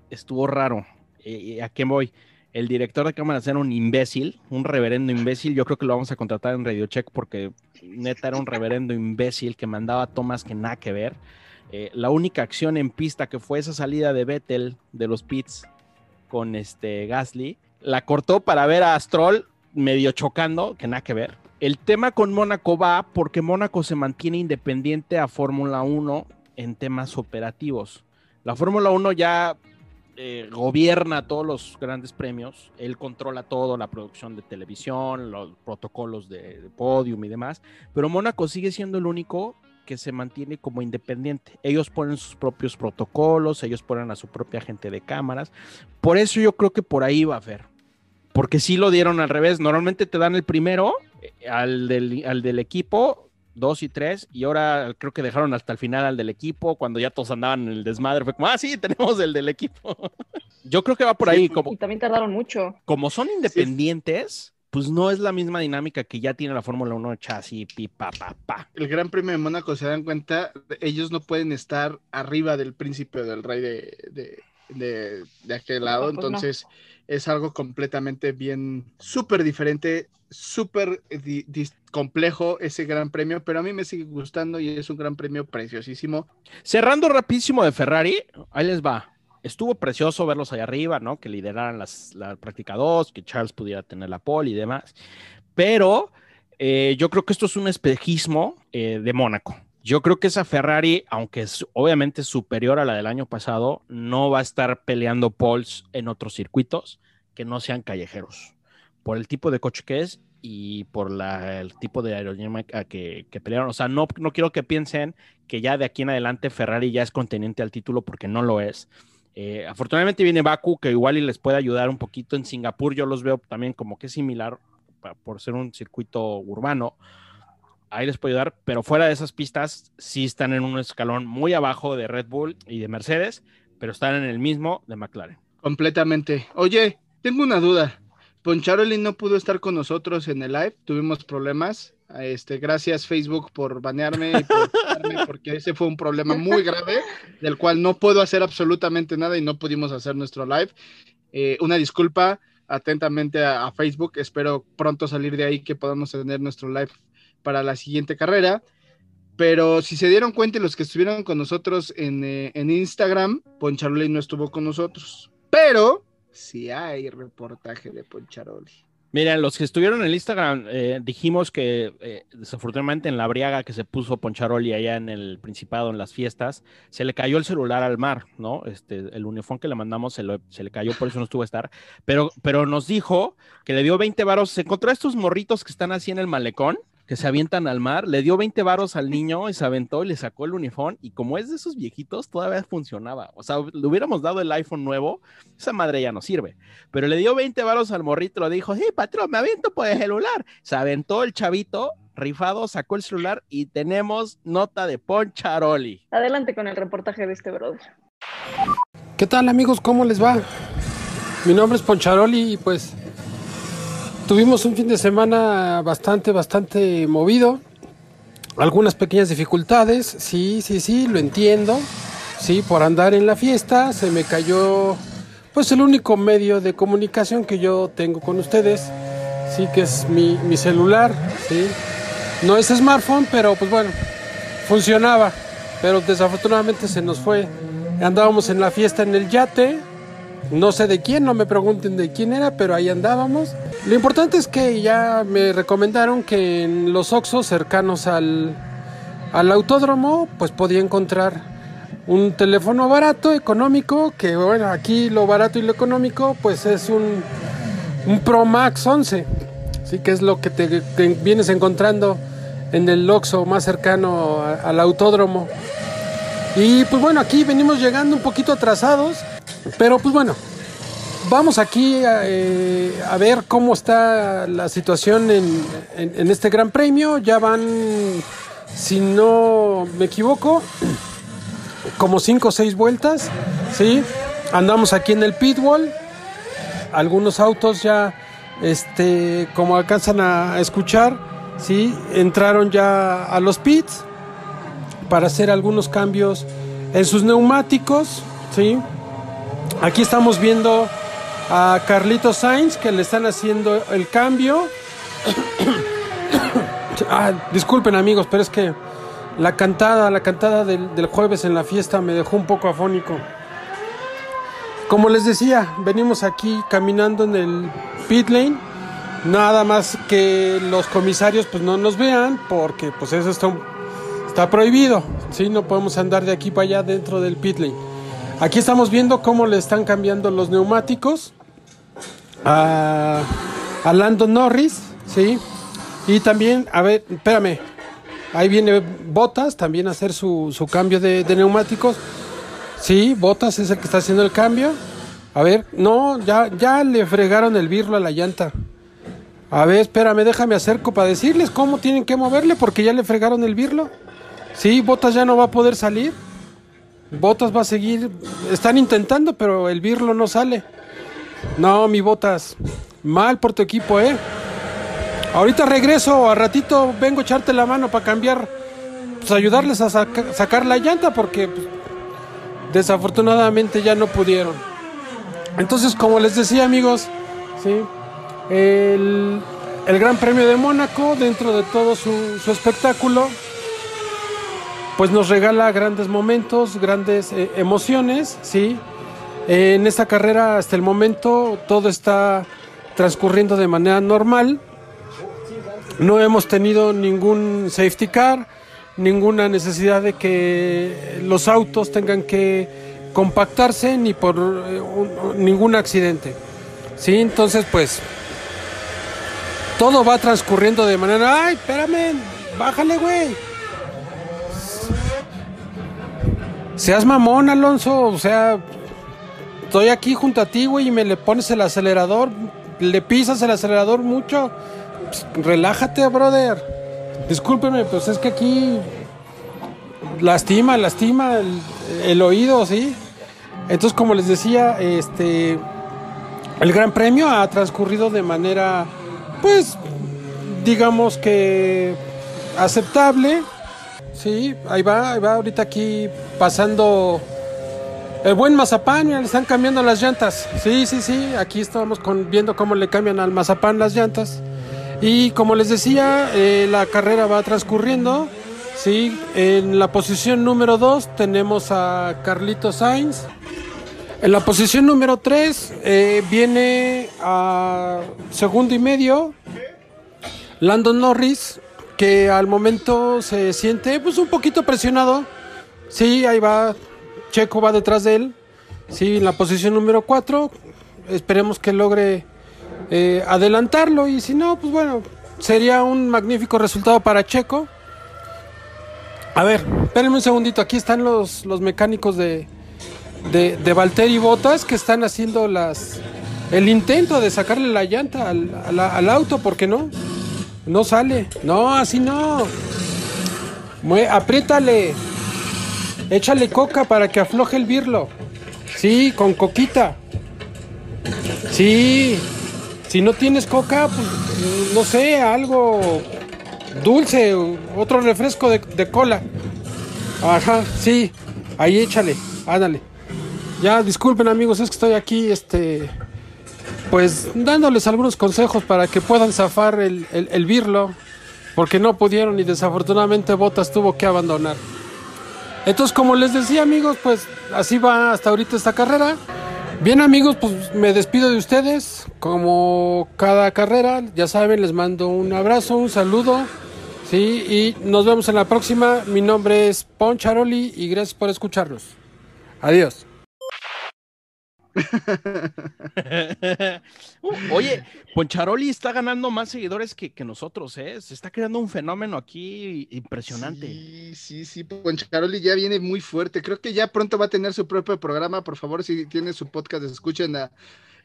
estuvo raro. Eh, ¿A qué voy? El director de cámaras era un imbécil, un reverendo imbécil. Yo creo que lo vamos a contratar en Radio Check porque neta era un reverendo imbécil que mandaba tomas que nada que ver. Eh, la única acción en pista que fue esa salida de Vettel de los pits con este Gasly, la cortó para ver a Stroll medio chocando, que nada que ver. El tema con Mónaco va porque Mónaco se mantiene independiente a Fórmula 1 en temas operativos. La Fórmula 1 ya eh, gobierna todos los grandes premios, él controla todo, la producción de televisión, los protocolos de, de podium y demás, pero Mónaco sigue siendo el único que se mantiene como independiente. Ellos ponen sus propios protocolos, ellos ponen a su propia gente de cámaras. Por eso yo creo que por ahí va a ver. Porque sí lo dieron al revés. Normalmente te dan el primero eh, al del, al del equipo, dos y tres, y ahora creo que dejaron hasta el final al del equipo, cuando ya todos andaban en el desmadre. Fue como, ah, sí, tenemos el del equipo. yo creo que va por ahí. Como, Y también tardaron mucho. como son independientes, pues no es la misma dinámica que ya tiene la Fórmula 1 chasis, pi, pa, pa. El Gran Premio de Mónaco se dan cuenta, ellos no pueden estar arriba del príncipe o del rey de, de, de- de aquel lado, pues no. entonces es algo completamente bien, súper diferente, súper di- complejo ese Gran Premio, pero a mí me sigue gustando y es un Gran Premio preciosísimo. Cerrando rapidísimo de Ferrari, ahí les va. Estuvo precioso verlos allá arriba, ¿no? Que lideraran las, la práctica 2, que Charles pudiera tener la pole y demás. Pero eh, yo creo que esto es un espejismo eh, de Mónaco. Yo creo que esa Ferrari, aunque es obviamente superior a la del año pasado, no va a estar peleando poles en otros circuitos que no sean callejeros. Por el tipo de coche que es y por el tipo de aerodinámica que, que pelearon. O sea, no, no quiero que piensen que ya de aquí en adelante Ferrari ya es contendiente al título porque no lo es. Eh, afortunadamente viene Baku, que igual y les puede ayudar un poquito. En Singapur yo los veo también como que similar por ser un circuito urbano. Ahí les puede ayudar, pero fuera de esas pistas sí están en un escalón muy abajo de Red Bull y de Mercedes, pero están en el mismo de McLaren. Completamente. Oye, tengo una duda. Poncharoli no pudo estar con nosotros en el live, tuvimos problemas. Este, gracias Facebook por banearme y por quitarme, porque ese fue un problema muy grave del cual no puedo hacer absolutamente nada y no pudimos hacer nuestro live. Eh, una disculpa atentamente a, a Facebook, espero pronto salir de ahí que podamos tener nuestro live para la siguiente carrera. Pero si se dieron cuenta, los que estuvieron con nosotros en, eh, en Instagram, Poncharoli no estuvo con nosotros. Pero sí hay reportaje de Poncharoli. Miren, los que estuvieron en el Instagram, eh, dijimos que eh, desafortunadamente en la briaga que se puso Poncharoli allá en el Principado, en las fiestas, se le cayó el celular al mar, ¿no? Este, el uniforme que le mandamos se, lo- le cayó, por eso no estuvo a estar. Pero, pero nos dijo que le dio 20 varos. Se encontró a estos morritos que están así en el malecón, que se avientan al mar, le dio 20 varos al niño y se aventó y le sacó el uniforme. Y como es de esos viejitos, todavía funcionaba. O sea, le hubiéramos dado el iPhone nuevo, esa madre ya no sirve. Pero le dio 20 varos al morrito, lo dijo, sí, patrón, me aviento por el celular. Se aventó el chavito, rifado, sacó el celular y tenemos nota de Poncharoli. Adelante con el reportaje de este brother. ¿Qué tal amigos? ¿Cómo les va? Mi nombre es Poncharoli y pues tuvimos un fin de semana bastante, bastante movido. Algunas pequeñas dificultades, sí, sí, sí, lo entiendo. Sí, por andar en la fiesta se me cayó pues el único medio de comunicación que yo tengo con ustedes. Sí, que es mi, mi celular. No es smartphone, pero pues bueno, funcionaba. Pero desafortunadamente se nos fue. Andábamos en la fiesta en el yate. No sé de quién, no me pregunten de quién era, pero ahí andábamos. Lo importante es que ya me recomendaron que en los Oxos cercanos al, al autódromo, pues podía encontrar un teléfono barato, económico, que bueno, aquí lo barato y lo económico, pues es un, un Pro Max 11, sí que es lo que te vienes encontrando en el Oxxo más cercano al autódromo. Y pues bueno, aquí venimos llegando un poquito atrasados, pero pues bueno, vamos aquí a, eh, a ver cómo está la situación en, en- este Gran Premio. Ya van, si no me equivoco, como 5 o 6 vueltas, ¿sí? Andamos aquí en el pit wall. Algunos autos ya, este, como alcanzan a escuchar, ¿sí? Entraron ya a los pits para hacer algunos cambios en sus neumáticos, ¿sí? Aquí estamos viendo a Carlitos Sainz que le están haciendo el cambio. Ah, disculpen amigos, pero es que la cantada, la cantada del, del jueves en la fiesta me dejó un poco afónico. Como les decía, venimos aquí caminando en el pit lane. Nada más que los comisarios pues no nos vean porque pues eso está, está prohibido. ¿sí? No podemos andar de aquí para allá dentro del pit lane. Aquí estamos viendo cómo le están cambiando los neumáticos a, a Lando Norris, ¿sí? Y también, a ver, espérame, ahí viene Botas también a hacer su, su cambio de, neumáticos. Sí, Botas es el que está haciendo el cambio. A ver, no, ya, ya le fregaron el birlo a la llanta. A ver, espérame, déjame acerco para decirles cómo tienen que moverle porque ya le fregaron el birlo. Sí, Botas ya no va a poder salir. Botas va a seguir. Están intentando, pero el birlo no sale. No, mi Botas. Mal por tu equipo, ¿eh? Ahorita regreso, a ratito vengo a echarte la mano para cambiar, pues ayudarles a saca- sacar la llanta porque pues, desafortunadamente ya no pudieron. Entonces, como les decía amigos, ¿sí? el, el Gran Premio de Mónaco, dentro de todo su, su espectáculo, pues nos regala grandes momentos, grandes eh, emociones, ¿sí? En esta carrera hasta el momento todo está transcurriendo de manera normal. No hemos tenido ningún safety car, ninguna necesidad de que los autos tengan que compactarse ni por eh, ningún accidente. Sí, entonces pues todo va transcurriendo de manera, ay, espérame, bájale, güey. Seas mamón, Alonso, o sea, estoy aquí junto a ti, güey, y me le pones el acelerador, le pisas el acelerador mucho. Pues, relájate, brother. Discúlpeme, pues es que aquí lastima, lastima el, el oído, ¿sí? Entonces, como les decía, este el Gran Premio ha transcurrido de manera, pues, digamos que aceptable. Sí, ahí va, ahí va ahorita aquí pasando el buen mazapán, mira, le están cambiando las llantas. Sí, sí, sí, aquí estamos con, viendo cómo le cambian al mazapán las llantas. Y como les decía, eh, la carrera va transcurriendo. Sí, en la posición número 2 tenemos a Carlito Sainz. En la posición número 3 viene a segundo y medio Landon Norris, que al momento se siente pues un poquito presionado. Sí, ahí va, Checo va detrás de él. Sí, en la posición número 4. Esperemos que logre eh, adelantarlo y si no, pues bueno, sería un magnífico resultado para Checo. A ver, espérenme un segundito, aquí están los, los mecánicos de, de, de Valtteri Botas que están haciendo las el intento de sacarle la llanta al, al, al auto, ¿por qué no? No sale, no, así no. Mue, apriétale, échale coca para que afloje el birlo. Sí, con coquita. Sí, si no tienes coca, pues no sé, algo dulce, otro refresco de, de cola. Ajá, sí, ahí échale, ándale. Ya, disculpen amigos, es que estoy aquí, este, pues dándoles algunos consejos para que puedan zafar el, el, porque no pudieron y desafortunadamente Botas tuvo que abandonar. Entonces, como les decía amigos, pues así va hasta ahorita esta carrera. Bien amigos, pues me despido de ustedes. Como cada carrera, ya saben, les mando un abrazo, un saludo. Sí, y nos vemos en la próxima. Mi nombre es Poncharoli y gracias por escucharnos. Adiós. Oye, Poncharoli está ganando más seguidores que, nosotros, ¿eh? Se está creando un fenómeno aquí impresionante. Sí, sí, sí, Poncharoli ya viene muy fuerte. Creo que ya pronto va a tener su propio programa. Por favor, si tiene su podcast, escuchen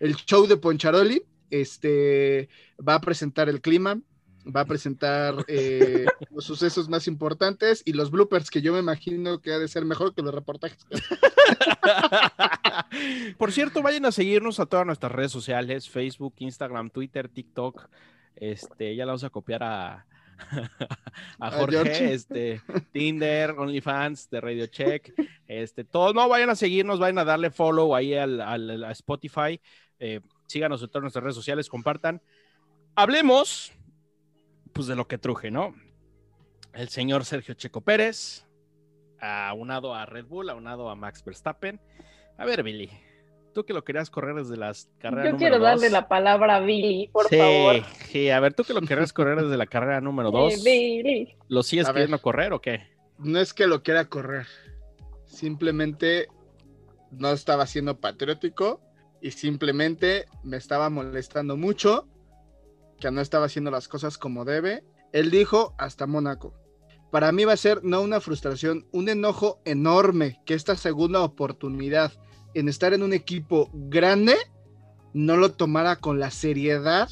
el show de Poncharoli. Este va a presentar el clima, va a presentar eh, los sucesos más importantes y los bloopers que yo me imagino que ha de ser mejor que los reportajes. Por cierto, vayan a seguirnos a todas nuestras redes sociales, Facebook, Instagram, Twitter, TikTok. Este, ya la vamos a copiar a, a Jorge, a este, Tinder, OnlyFans de Radio Check, este, todos, no, vayan a seguirnos, vayan a darle follow ahí al, al a Spotify, eh, síganos en todas nuestras redes sociales, compartan. Hablemos, pues, de lo que truje, ¿no? El señor Sergio Checo Pérez, aunado a Red Bull, aunado a Max Verstappen. A ver, Billy, tú que lo querías correr desde las carreras. Yo quiero dos. darle la palabra a Billy, por sí, favor. Sí, a ver, tú que lo querías correr desde la carrera número 2. Eh, Billy. ¿Lo sigues A ver. queriendo correr o qué? No es que lo quiera correr, simplemente no estaba siendo patriótico y simplemente me estaba molestando mucho que no estaba haciendo las cosas como debe. Él dijo hasta Mónaco. Para mí va a ser no una frustración, un enojo enorme que esta segunda oportunidad en estar en un equipo grande no lo tomara con la seriedad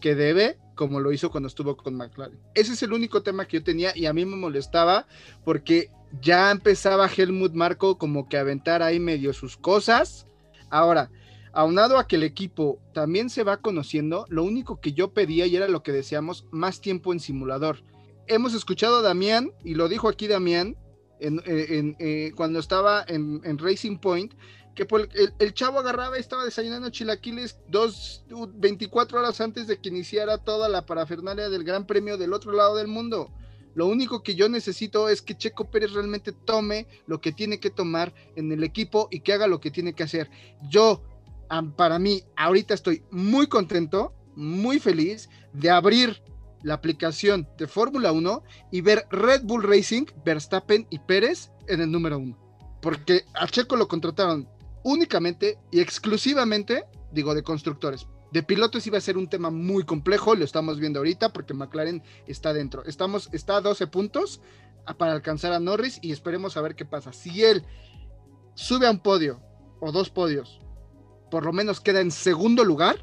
que debe, como lo hizo cuando estuvo con McLaren. Ese es el único tema que yo tenía y a mí me molestaba porque ya empezaba Helmut Marco como que a aventar ahí medio sus cosas. Ahora, aunado a que el equipo también se va conociendo, lo único que yo pedía y era lo que deseamos, más tiempo en simulador. Hemos escuchado a Damián, y lo dijo aquí Damián, en, eh, cuando estaba en, Racing Point, que el, el, el, chavo agarraba y estaba desayunando chilaquiles dos, 24 horas antes de que iniciara toda la parafernalia del Gran Premio del otro lado del mundo. Lo único que yo necesito es que Checo Pérez realmente tome lo que tiene que tomar en el equipo y que haga lo que tiene que hacer. Yo, para mí, ahorita estoy muy contento, muy feliz de abrir la aplicación de Fórmula 1 y ver Red Bull Racing, Verstappen y Pérez en el número 1. Porque a Checo lo contrataron únicamente y exclusivamente, digo, de constructores. De pilotos iba a ser un tema muy complejo, lo estamos viendo ahorita porque McLaren está dentro. Estamos, está a 12 puntos para alcanzar a Norris y esperemos a ver qué pasa. Si él sube a un podio o dos podios, por lo menos queda en segundo lugar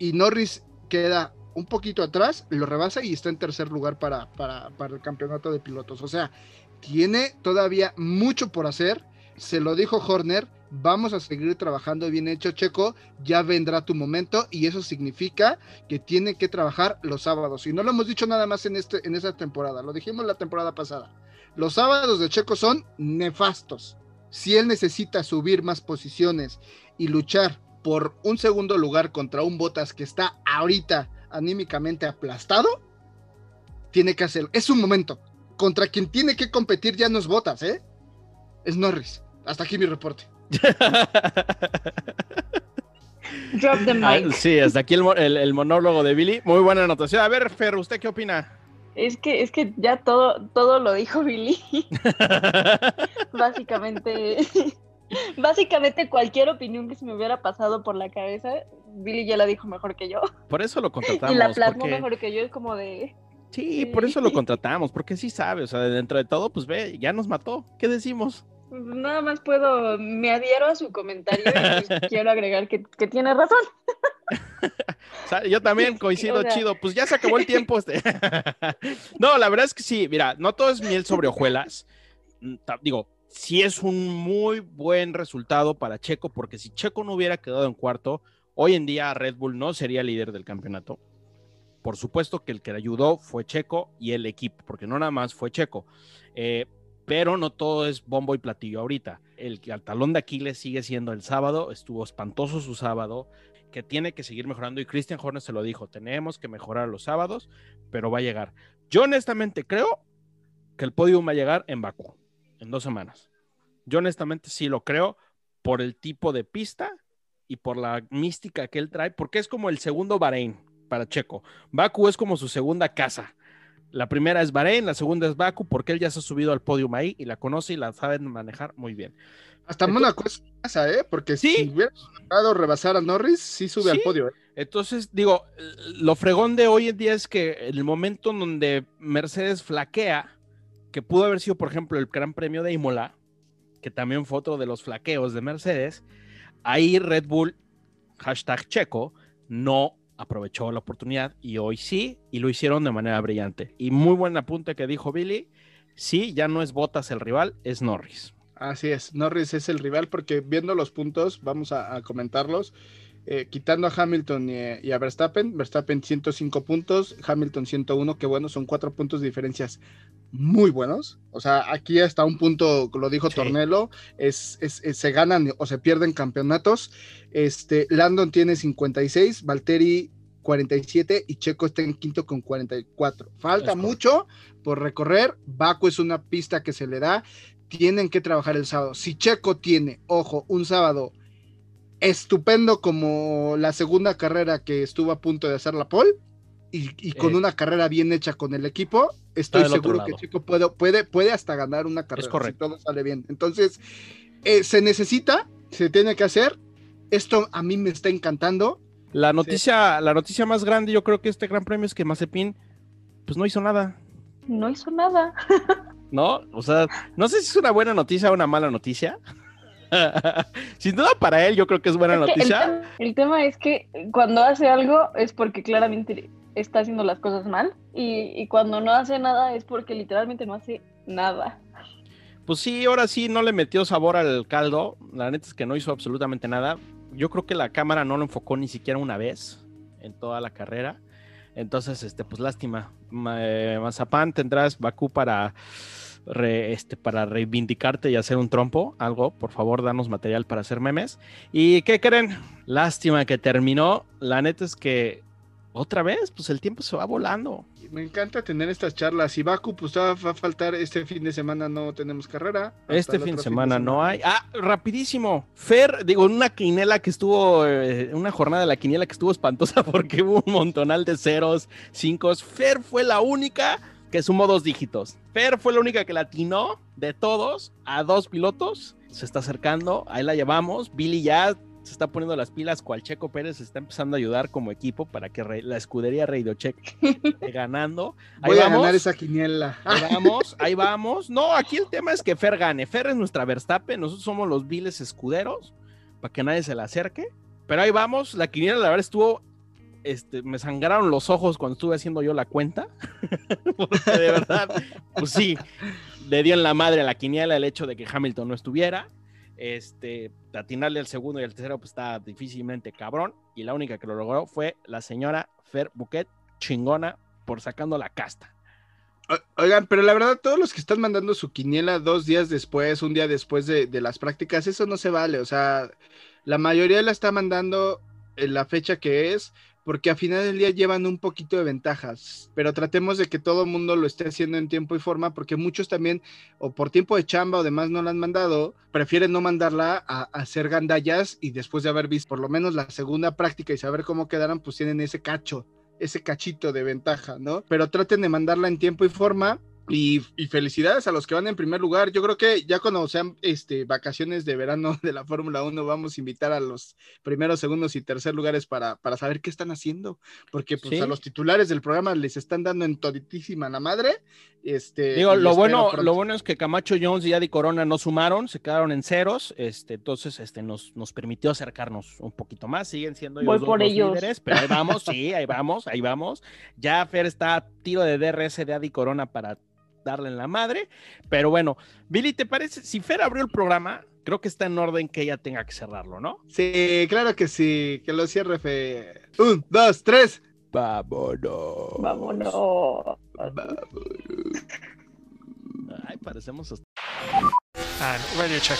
y Norris queda un poquito atrás, lo rebasa y está en tercer lugar para, para, para el campeonato de pilotos. O sea, tiene todavía mucho por hacer, se lo dijo Horner, vamos a seguir trabajando bien hecho, Checo, ya vendrá tu momento y eso significa que tiene que trabajar los sábados. Y no lo hemos dicho nada más en, este, en esta temporada, lo dijimos la temporada pasada. Los sábados de Checo son nefastos. Si él necesita subir más posiciones y luchar por un segundo lugar contra un Botas que está ahorita anímicamente aplastado, tiene que hacerlo. Es un momento. Contra quien tiene que competir ya no es Botas, ¿eh? Es Norris. Hasta aquí mi reporte. Drop the Ah, mic. sí, hasta aquí el, el monólogo de Billy. Muy buena anotación. A ver, Fer, ¿usted qué opina? Es que, es que ya todo, todo lo dijo Billy. Básicamente, básicamente cualquier opinión que se me hubiera pasado por la cabeza, Billy ya la dijo mejor que yo. Por eso lo contratamos. y la plasmó porque- mejor que yo. Es como de. Sí, por eso lo contratamos, porque sí sabe, o sea, dentro de todo, pues ve, ya nos mató. ¿Qué decimos? Nada más puedo, me adhiero a su comentario y pues quiero agregar que, que tiene razón. O sea, yo también coincido O sea- chido, pues ya se acabó el tiempo. Este. no, la verdad es que sí, mira, no todo es miel sobre hojuelas. Mm, Digo, sí es un muy buen resultado para Checo, porque si Checo no hubiera quedado en cuarto, hoy en día Red Bull no sería líder del campeonato. Por supuesto que el que le ayudó fue Checo y el equipo, porque no nada más fue Checo. Eh, pero no todo es bombo y platillo ahorita. El, el talón de Aquiles sigue siendo el sábado, estuvo espantoso su sábado, que tiene que seguir mejorando y Christian Horner se lo dijo, tenemos que mejorar los sábados, pero va a llegar. Yo honestamente creo que el podium va a llegar en Bakú, en dos semanas. Yo honestamente sí lo creo por el tipo de pista y por la mística que él trae, porque es como el segundo Bahrein para Checo. Bakú es como su segunda casa. La primera es Bahrein, la segunda es Bakú, porque él ya se ha subido al podium ahí y la conoce y la sabe manejar muy bien. Hasta Entonces- Mónaco es casa, ¿eh? Porque Sí. si hubiera logrado rebasar a Norris, sí sube al podio. ¿eh? Entonces, digo, lo fregón de hoy en día es que el momento en donde Mercedes flaquea, que pudo haber sido, por ejemplo, el Gran Premio de Imola, que también fue otro de los flaqueos de Mercedes, ahí Red Bull, hashtag checo, no aprovechó la oportunidad y hoy sí, y lo hicieron de manera brillante. Y muy buen apunte que dijo Billy, sí, ya no es Bottas el rival, es Norris. Así es, Norris es el rival porque viendo los puntos, vamos a, comentarlos, eh, quitando a Hamilton y, y a Verstappen, Verstappen 105 puntos, Hamilton 101, que bueno, son cuatro puntos de diferencias muy buenos. O sea, aquí hasta un punto, lo dijo Sí. Tornelo, es, es- es- se ganan o se pierden campeonatos. Este, Landon tiene 56, Valtteri 47 y Checo está en quinto con 44. Falta Es mucho por recorrer. Baku es una pista que se le da. Tienen que trabajar el sábado. Si Checo tiene, ojo, un sábado estupendo como la segunda carrera que estuvo a punto de hacer la pole y, y con Eh. una carrera bien hecha con el equipo, estoy seguro que. Checo puede, puede, puede hasta ganar una carrera correcto. si todo sale bien. Entonces, eh, se necesita, se tiene que hacer. Esto a mí me está encantando. La noticia, la noticia más grande, yo creo que este Gran Premio es que Mazepin, pues no hizo nada. No hizo nada. ¿no? O sea, no sé si es una buena noticia o una mala noticia. Sin duda para él yo creo que es buena Es el, noticia. tema, el tema es que cuando hace algo es porque claramente está haciendo las cosas mal y, y cuando no hace nada es porque literalmente no hace nada. Pues sí, ahora sí no le metió sabor al caldo. La neta es que no hizo absolutamente nada. Yo creo que la cámara no lo enfocó ni siquiera una vez en toda la carrera. Entonces, este, pues lástima. Ma- eh, Mazapán, tendrás Bakú para, este, para reivindicarte y hacer un trompo. Algo, por favor, danos material para hacer memes. ¿Y qué creen? Lástima que terminó. La neta es que otra vez, pues el tiempo se va volando. Me encanta tener estas charlas. Y Baku, pues va a faltar este fin de semana, no tenemos carrera. Este fin de semana no hay. Ah, rapidísimo. Fer, digo, una quiniela que estuvo, eh, una jornada de la quiniela que estuvo espantosa porque hubo un montonal de ceros, cinco. Fer fue la única que sumó dos dígitos. Fer fue la única que latinó de todos a dos pilotos. Se está acercando, ahí la llevamos. Billy ya se está poniendo las pilas, cual Checo Pérez está empezando a ayudar como equipo para que re- la escudería Radio Check esté ganando. Ahí Voy a vamos. ganar esa quiniela. Ahí vamos, ahí vamos. No, aquí el tema es que Fer gane. Fer es nuestra Verstappen, nosotros somos los viles escuderos, para que nadie se le acerque. Pero ahí vamos, la quiniela la verdad estuvo, este, me sangraron los ojos cuando estuve haciendo yo la cuenta. Porque de verdad, pues sí, le dio en la madre a la quiniela el hecho de que Hamilton no estuviera. Este, atinarle al segundo y al tercero, pues está difícilmente cabrón. Y la única que lo logró fue la señora Fer Buquet, chingona, por sacando la casta. Oigan, pero la verdad, todos los que están mandando su quiniela dos días después, un día después de, de las prácticas, eso no se vale. O sea, la mayoría la está mandando en la fecha que es, porque a final del día llevan un poquito de ventajas. Pero tratemos de que todo el mundo lo esté haciendo en tiempo y forma, porque muchos también, o por tiempo de chamba o demás, no la han mandado, prefieren no mandarla a, a hacer gandallas y después de haber visto por lo menos la segunda práctica y saber cómo quedaron, pues tienen ese cacho ese cachito de ventaja, ¿no? Pero traten de mandarla en tiempo y forma. Y, y felicidades a los que van en primer lugar. Yo creo que ya cuando sean este, vacaciones de verano de la Fórmula 1, vamos a invitar a los primeros, segundos y tercer lugares para, para saber qué están haciendo. Porque pues, Sí. a los titulares del programa les están dando en toditísima la madre. Este, Digo, lo bueno, pronto. lo bueno es que Camacho Jones y Adi Corona no sumaron, se quedaron en ceros, este, entonces este, nos, nos permitió acercarnos un poquito más, siguen siendo Voy ellos dos por los ellos. líderes, pero ahí vamos, sí, ahí vamos, ahí vamos. Ya Fer está a tiro de DRS de Adi Corona para darle en la madre, pero bueno, Billy, ¿te parece? Si Fer abrió el programa, creo que está en orden que ella tenga que cerrarlo, ¿no? Sí, claro que sí. Que lo cierre Fe. Un, dos, tres. Vámonos. Vámonos. Ay, parecemos hasta- And radio check.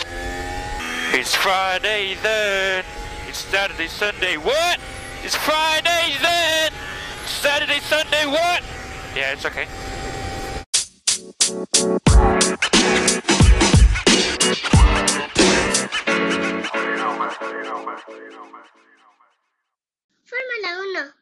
It's Friday then. It's Saturday, Sunday. What? It's Friday then. Saturday, Sunday. What? Yeah, it's okay. Fórmula 1.